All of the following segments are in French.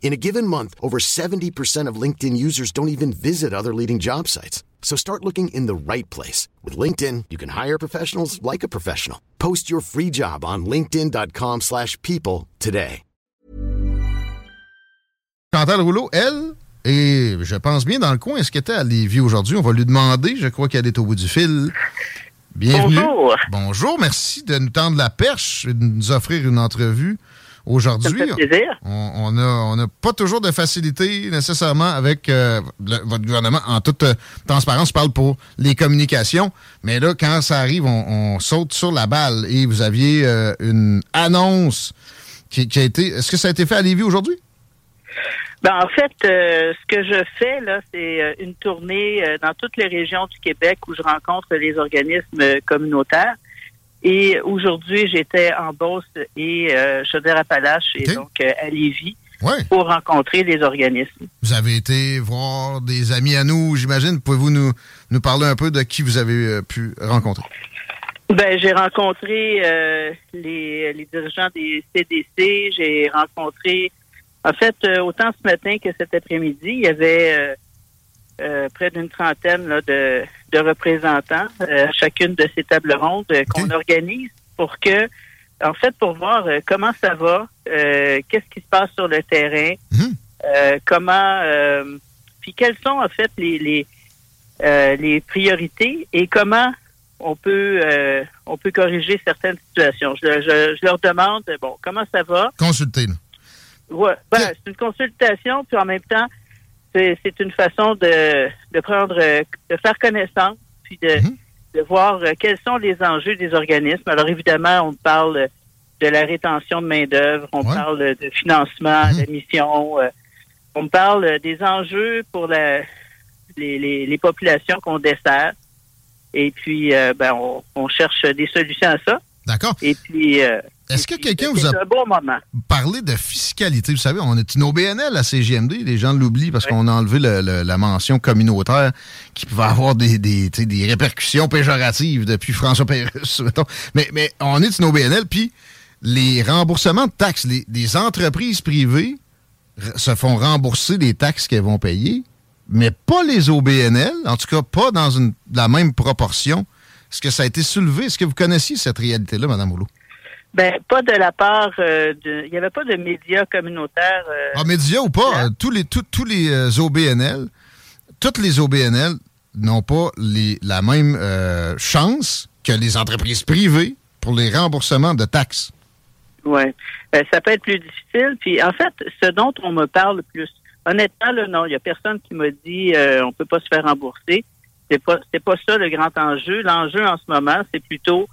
In a given month, over 70% of LinkedIn users don't even visit other leading job sites. So start looking in the right place. With LinkedIn, you can hire professionals like a professional. Post your free job on linkedin.com slash people today. Chantal Rouleau, elle, et je pense bien dans le coin, est-ce qu'elle était à Lévis aujourd'hui? On va lui demander, je crois qu'elle est au bout du fil. Bienvenue. Bonjour. Bonjour, merci de nous tendre la perche et de nous offrir une entrevue aujourd'hui. On on n'a on a pas toujours de facilité nécessairement avec euh, le- votre gouvernement. En toute euh, transparence, je parle pour les communications. Mais là, quand ça arrive, on, on saute sur la balle. Et vous aviez euh, une annonce qui, qui a été... Est-ce que ça a été fait à Lévis aujourd'hui? Ben, en fait, euh, ce que je fais, là, c'est euh, une tournée euh, dans toutes les régions du Québec où je rencontre les organismes communautaires. Et aujourd'hui, j'étais en Beauce et euh, Chaudière-Appalaches et donc euh, à Lévis pour rencontrer les organismes. Vous avez été voir des amis à nous, j'imagine. Pouvez-vous nous, nous parler un peu de qui vous avez euh, pu rencontrer? Ben, j'ai rencontré euh, les, les dirigeants des CDC, j'ai rencontré, en fait, euh, autant ce matin que cet après-midi, il y avait euh, près d'une trentaine là, de, de représentants euh, à chacune de ces tables rondes euh, qu'on organise pour que, en fait, pour voir euh, comment ça va, euh, qu'est-ce qui se passe sur le terrain, Mhm. euh, comment, euh, puis quelles sont en fait les les, euh, les priorités et comment on peut euh, on peut corriger certaines situations. Je, je, je leur demande bon comment ça va? Consultez, là. Ouais, ben, c'est une consultation puis en même temps c'est une façon de de prendre de faire connaissance puis de Mhm. de voir euh, quels sont les enjeux des organismes. Alors évidemment on parle de la rétention de main d'œuvre, on Ouais. parle de financement, Mhm. de mission, euh, on me parle des enjeux pour la, les, les, les populations qu'on dessert. Et puis, euh, ben, on, on cherche des solutions à ça. D'accord. Et puis, euh, Est-ce que quelqu'un vous a bon parlé de fiscalité? Vous savez, on est une OBNL à CGMD. Les gens l'oublient parce qu'on a enlevé le- le- la mention communautaire qui pouvait avoir des, des, répercussions péjoratives depuis François mettons. Mais, mais on est une OBNL, puis les remboursements de taxes, les, les entreprises privées se font rembourser des taxes qu'elles vont payer, mais pas les OBNL, en tout cas pas dans une, la même proportion. Est-ce que ça a été soulevé? Est-ce que vous connaissiez cette réalité-là, Mme Houlot? Ben, pas de la part euh, de. Il n'y avait pas de médias communautaires. euh, Ah, médias ou pas, là. euh, tous les, tous, tous les euh, OBNL, toutes les OBNL n'ont pas les, la même euh, chance que les entreprises privées pour les remboursements de taxes. Ouais. Euh, ça peut être plus difficile. Puis en fait, ce dont on me parle le plus, honnêtement, là, non, il y a personne qui m'a dit on peut pas se faire rembourser. c'est pas c'est pas ça le grand enjeu. L'enjeu en ce moment, c'est plutôt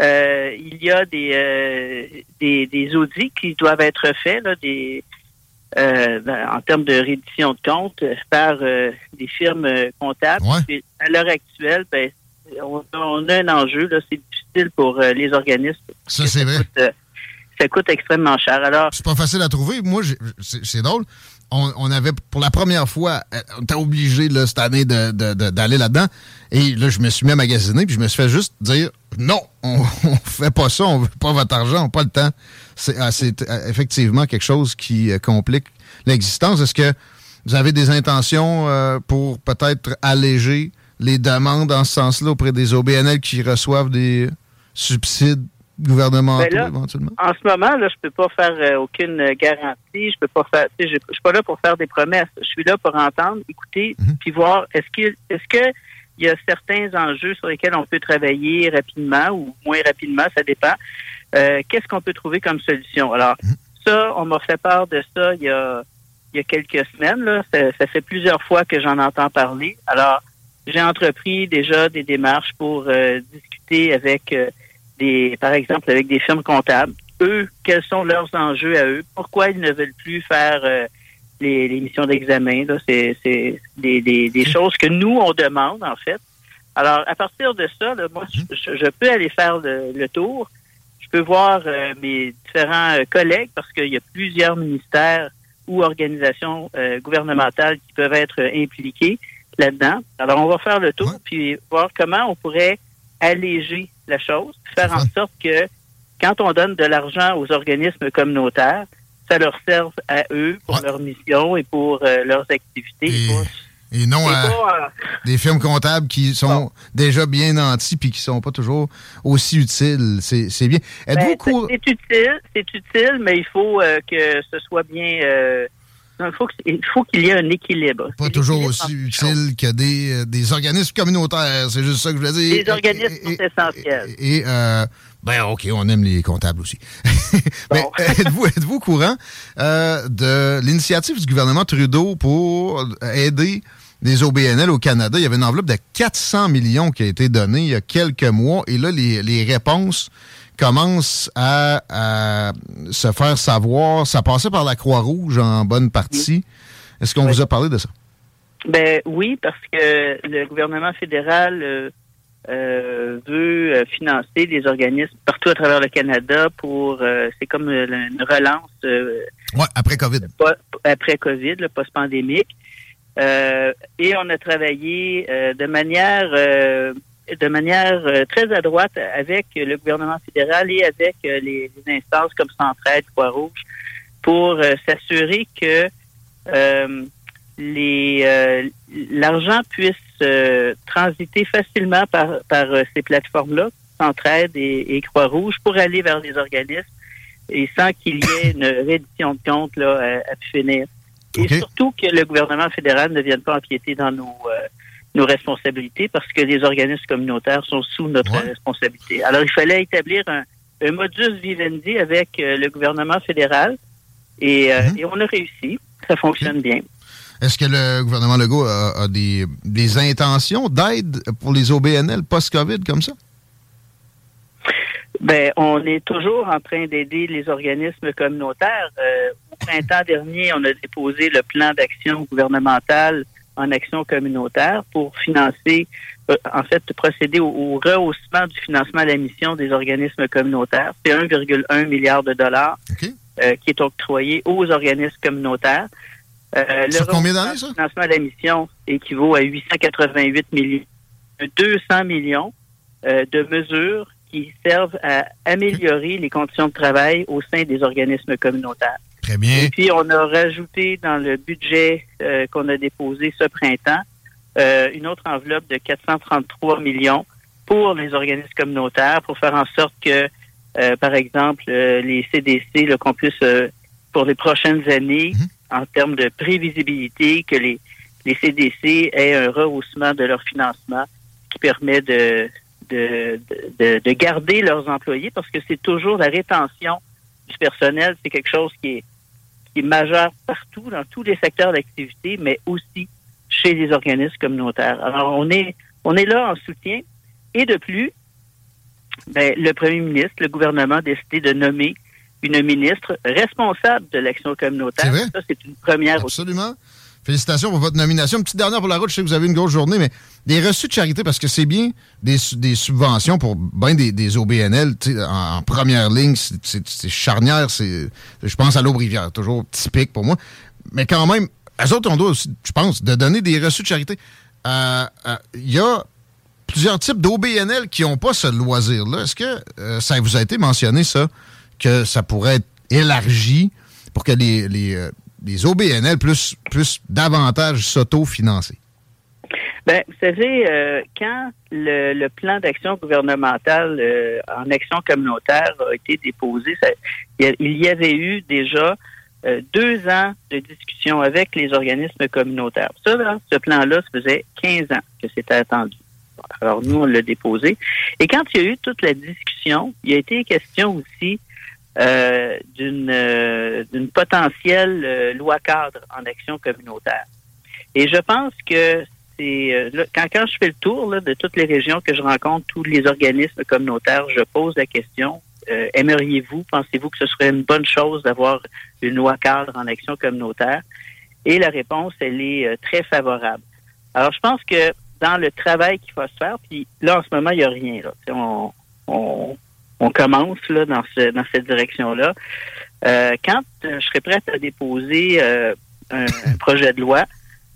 euh, il y a des, euh, des, des audits qui doivent être faits là, des euh, ben, en termes de reddition de comptes par des firmes comptables. À l'heure actuelle, ben, on, a un enjeu. Là, c'est difficile pour les organismes. Ça, c'est vrai. ça coûte extrêmement cher. Alors, c'est pas facile à trouver. Moi, c'est drôle on, avait pour la première fois, on était obligé là, cette année d'aller là-dedans. Et là, je me suis mis à magasiner, puis je me suis fait juste dire non, on, ne fait pas ça, on veut pas votre argent, on n'a pas le temps. C'est ah, euh, effectivement quelque chose qui euh, complique l'existence. Est-ce que vous avez des intentions pour peut-être alléger les demandes en ce sens-là auprès des OBNL qui reçoivent des subsides gouvernementaux ben éventuellement? En ce moment, là, je peux pas faire euh, aucune garantie. Je peux pas faire. Je, je suis pas là pour faire des promesses. Je suis là pour entendre, écouter, mhm. puis voir est-ce que est-ce que il y a certains enjeux sur lesquels on peut travailler rapidement ou moins rapidement, ça dépend. Euh, qu'est-ce qu'on peut trouver comme solution? Alors, mhm. ça, on m'a fait part de ça il y a, il y a quelques semaines. Là. Ça, fait plusieurs fois que j'en entends parler. Alors, j'ai entrepris déjà des démarches pour euh, discuter avec des, par exemple, avec des firmes comptables. Eux, quels sont leurs enjeux à eux? Pourquoi ils ne veulent plus faire euh, les, missions d'examen? C'est des, des, des, choses que nous, on demande, en fait. Alors, à partir de ça, moi, mhm. je, peux aller faire le, tour. Je peux voir euh, mes différents euh, collègues parce qu'il y a plusieurs ministères ou organisations gouvernementales qui peuvent être impliquées là-dedans. Alors, on va faire le tour puis voir comment on pourrait alléger la chose, faire en sorte que quand on donne de l'argent aux organismes communautaires, ça leur serve à eux pour leur mission et pour euh, leurs activités. Et, non à des firmes comptables qui sont déjà bien nantis puis qui sont pas toujours aussi utiles. C'est bien. Ben, c'est utile, c'est utile, mais il faut euh, que ce soit bien euh, il faut qu'il y ait un équilibre. Pas toujours aussi utile que des, euh, des organismes communautaires, c'est juste ça que je voulais dire. Les organismes sont essentiels. Et, euh, ben OK, on aime les comptables aussi. Mais êtes-vous êtes au courant euh, de l'initiative du gouvernement Trudeau pour aider les OBNL au Canada? Il y avait une enveloppe de 400 millions qui a été donnée il y a quelques mois. Et là, les, les réponses commence à, se faire savoir. Ça passait par la Croix-Rouge en bonne partie. Est-ce qu'on vous a parlé de ça? Ben oui, parce que le gouvernement fédéral euh, euh, veut euh, financer des organismes partout à travers le Canada pour c'est comme une relance. oui, après COVID. après COVID, le post-pandémique. et on a travaillé de manière de manière euh, très adroite avec le gouvernement fédéral et avec euh, les, instances comme Centraide, Croix-Rouge, pour euh, s'assurer que les l'argent puisse transiter facilement par, par ces plateformes-là, Centraide et, et Croix-Rouge, pour aller vers les organismes et sans qu'il y ait une reddition de compte là, à, finir. Et surtout que le gouvernement fédéral ne vienne pas empiéter dans nos nos responsabilités parce que les organismes communautaires sont sous notre responsabilité. Alors, il fallait établir un, modus vivendi avec euh, le gouvernement fédéral et, euh, mhm. et, on a réussi. Ça fonctionne bien. Est-ce que le gouvernement Legault a, des, des, intentions d'aide pour les OBNL post-COVID comme ça? Ben, on est toujours en train d'aider les organismes communautaires. Euh, au printemps dernier, on a déposé le plan d'action gouvernemental en action communautaire pour financer, euh, en fait, procéder au, rehaussement du financement à la mission des organismes communautaires. C'est 1,1 milliard de dollars euh, qui est octroyé aux organismes communautaires. Euh, le combien d'années, ça? financement à la mission équivaut à 888 millions, 200 millions de mesures qui servent à améliorer les conditions de travail au sein des organismes communautaires. Et puis, on a rajouté dans le budget euh, qu'on a déposé ce printemps euh, une autre enveloppe de 433 millions pour les organismes communautaires pour faire en sorte que, euh, par exemple, les CDC, qu'on puisse, pour les prochaines années, mhm. En termes de prévisibilité, que les, les CDC aient un rehaussement de leur financement qui permet de, de, de, de garder leurs employés parce que c'est toujours la rétention du personnel, c'est quelque chose qui est majeur partout, dans tous les secteurs d'activité, mais aussi chez les organismes communautaires. Alors, on est On est là en soutien. Et de plus, ben, le premier ministre, le gouvernement a décidé de nommer une ministre responsable de l'action communautaire. C'est vrai? Ça, c'est une première aussi. Absolument. Félicitations pour votre nomination. Une petite dernière pour la route. Je sais que vous avez une grosse journée, mais des reçus de charité, parce que c'est bien des, su- des subventions pour bien des, des OBNL tu sais, en, en première ligne. c'est- charnière. c'est Je pense à l'Aubrivière, toujours typique pour moi. Mais quand même, eux autres, on doit aussi, je pense, de donner des reçus de charité. Euh, euh, Il y a plusieurs types d'OBNL qui n'ont pas ce loisir-là. Est-ce que euh, ça vous a été mentionné, ça, que ça pourrait être élargi pour que les, les, euh, les OBNL plus, plus davantage s'auto-financer? Ben, vous savez, euh, quand le, plan d'action gouvernemental euh, en action communautaire a été déposé, il y avait eu déjà deux ans de discussion avec les organismes communautaires. Ça, ce plan-là, ça faisait 15 ans que c'était attendu. Alors, nous, on l'a déposé. Et quand il y a eu toute la discussion, il a été question aussi euh, d'une euh, d'une potentielle euh, loi cadre en action communautaire. Et je pense que c'est euh, quand, quand je fais le tour là, de toutes les régions que je rencontre, tous les organismes communautaires, je pose la question euh, aimeriez-vous, pensez-vous que ce serait une bonne chose d'avoir une loi cadre en action communautaire? Et la réponse, elle est très favorable. Alors, je pense que dans le travail qu'il va se faire, puis là en ce moment, il n'y a rien. Là. On, on, on commence là dans, ce, dans cette direction-là. Euh, quand euh, je serai prête à déposer euh, un, un projet de loi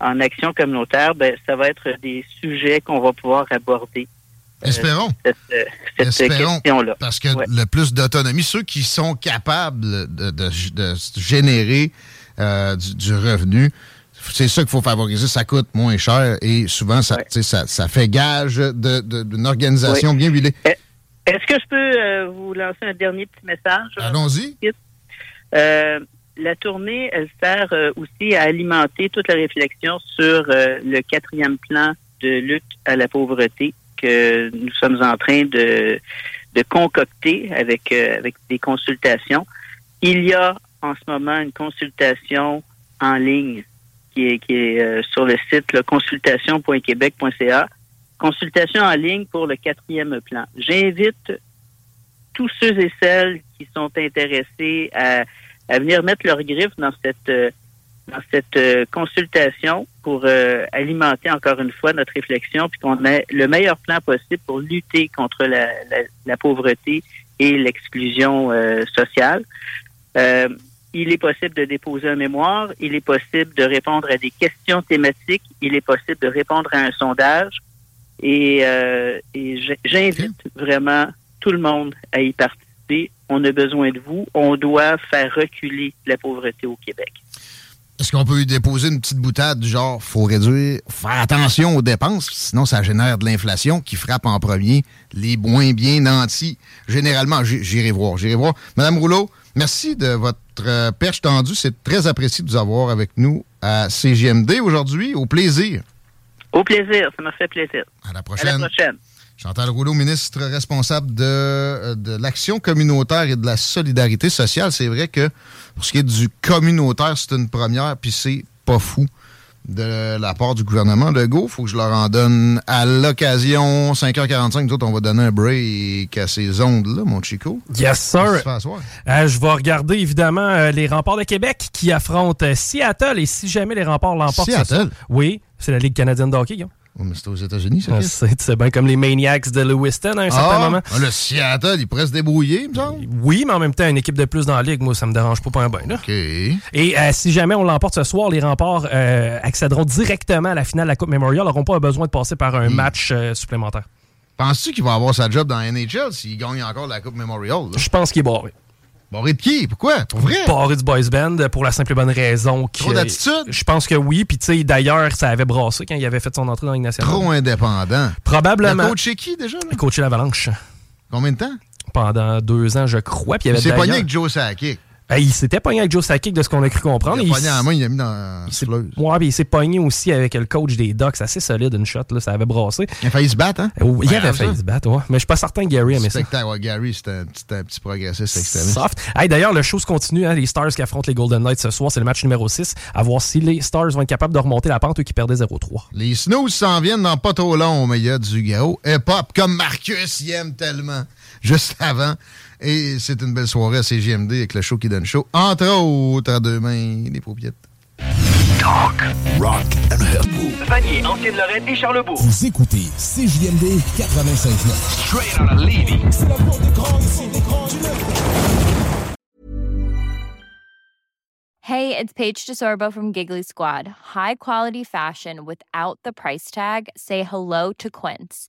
en action communautaire, ben, ça va être des sujets qu'on va pouvoir aborder. euh, Espérons. cette, euh, cette Espérons. question-là. Parce que Ouais. le plus d'autonomie, ceux qui sont capables de, de- de générer euh, du, du revenu, c'est ça qu'il faut favoriser. Ça coûte moins cher et souvent, ça, Ouais. ça, ça fait gage de- d'une organisation bien huilée. Est-ce que je peux euh, vous lancer un dernier petit message? Allons-y. Euh, la tournée, elle sert euh, aussi à alimenter toute la réflexion sur le quatrième plan de lutte à la pauvreté que nous sommes en train de, de concocter avec, avec des consultations. Il y a en ce moment une consultation en ligne qui est, qui est sur le site consultation.québec.ca. Consultation en ligne pour le quatrième plan. J'invite tous ceux et celles qui sont intéressés à, à venir mettre leur griffe dans cette dans cette euh, consultation pour euh, alimenter encore une fois notre réflexion puis qu'on ait le meilleur plan possible pour lutter contre la, la, la pauvreté et l'exclusion euh, sociale. Euh, il est possible de déposer un mémoire, il est possible de répondre à des questions thématiques, il est possible de répondre à un sondage et, euh, et j'invite vraiment tout le monde à y participer. On a besoin de vous. On doit faire reculer la pauvreté au Québec. Est-ce qu'on peut y déposer une petite boutade du genre, faut réduire, faire attention aux dépenses, sinon ça génère de l'inflation qui frappe en premier les moins bien nantis. Généralement, j'irai voir, j'irai voir. Madame Rouleau, merci de votre euh, perche tendue. C'est très apprécié de vous avoir avec nous à CGMD aujourd'hui. Au plaisir. Au plaisir. Ça m'a fait plaisir. À la À prochaine. la prochaine. Chantal Rouleau, ministre responsable de, euh, de l'action communautaire et de la solidarité sociale. C'est vrai que pour ce qui est du communautaire, c'est une première, puis c'est pas fou de la part du gouvernement Legault. faut que je leur en donne à l'occasion. 5h45, nous autres, on va donner un break à ces ondes-là, mon Chico. Yes, sir. à? Euh, je vais regarder évidemment euh, les remparts de Québec qui affrontent Seattle et si jamais les remparts l'emportent. Seattle? Oui, c'est la Ligue canadienne de hockey. Oh, mais c'est aux États-Unis, ça. Sait, C'est bien comme les Maniacs de Lewiston à un certain Ah, moment. ah, le Seattle, il pourrait se débrouiller, il me semble. Oui, mais en même temps, une équipe de plus dans la Ligue, moi, ça me dérange pas, pas un bain. Là. OK. Et euh, si jamais on l'emporte ce soir, les remparts euh, accéderont directement à la finale de la Coupe Memorial, n'auront pas besoin de passer par un match euh, supplémentaire. Penses-tu qu'il va avoir sa job dans la NHL s'il gagne encore la Coupe Memorial? Je pense qu'il est barré. Barré de qui? Pourquoi? Pour vrai? Barré du boys band pour la simple et bonne raison que... Trop d'attitude? Je pense que oui. Puis tu sais, d'ailleurs, ça avait brassé quand il avait fait son entrée dans la nationale. Trop indépendant. Il Probablement. a coaché qui déjà? Là? Coaché l'Avalanche Combien de temps? pendant deux ans, je crois. Puis il Il avait s'est pogné d'ailleurs- avec Joe Sakic. Il s'était pogné avec Joe Sakic de ce qu'on a cru comprendre. Il a pogné en main, il l'a mis dans il Ouais, puis il s'est pogné aussi avec le coach des Ducks. assez solide, une shot, là, ça avait brassé. Il a failli se battre, hein? il avait failli se battre, ouais. Mais je suis pas certain que Gary aimait ça. Ouais, Gary, c'était un, un, petit progressiste extrémiste. Soft. Hey, D'ailleurs, le show se continue, hein, les Stars qui affrontent les Golden Knights ce soir, c'est le match numéro 6. À voir si les Stars vont être capables de remonter la pente, eux qui perdaient 0-3. Les Snooze s'en viennent dans pas trop long, mais il y a du gros hip-hop comme Marcus y aime tellement. Juste avant. Et c'est une belle soirée à CGMD avec le show qui donne chaud. Entre autres, à deux mains, les paupiètes. Talk, rock and hip. Vanier, Ancienne-Lorraine et Charlebourg. Vous écoutez CJMD 96.9. Straight out of Levy. C'est la porte d'écran ici, d'écran du Hey, it's Paige DeSorbo from Giggly Squad. High quality fashion without the price tag. Say hello to Quince.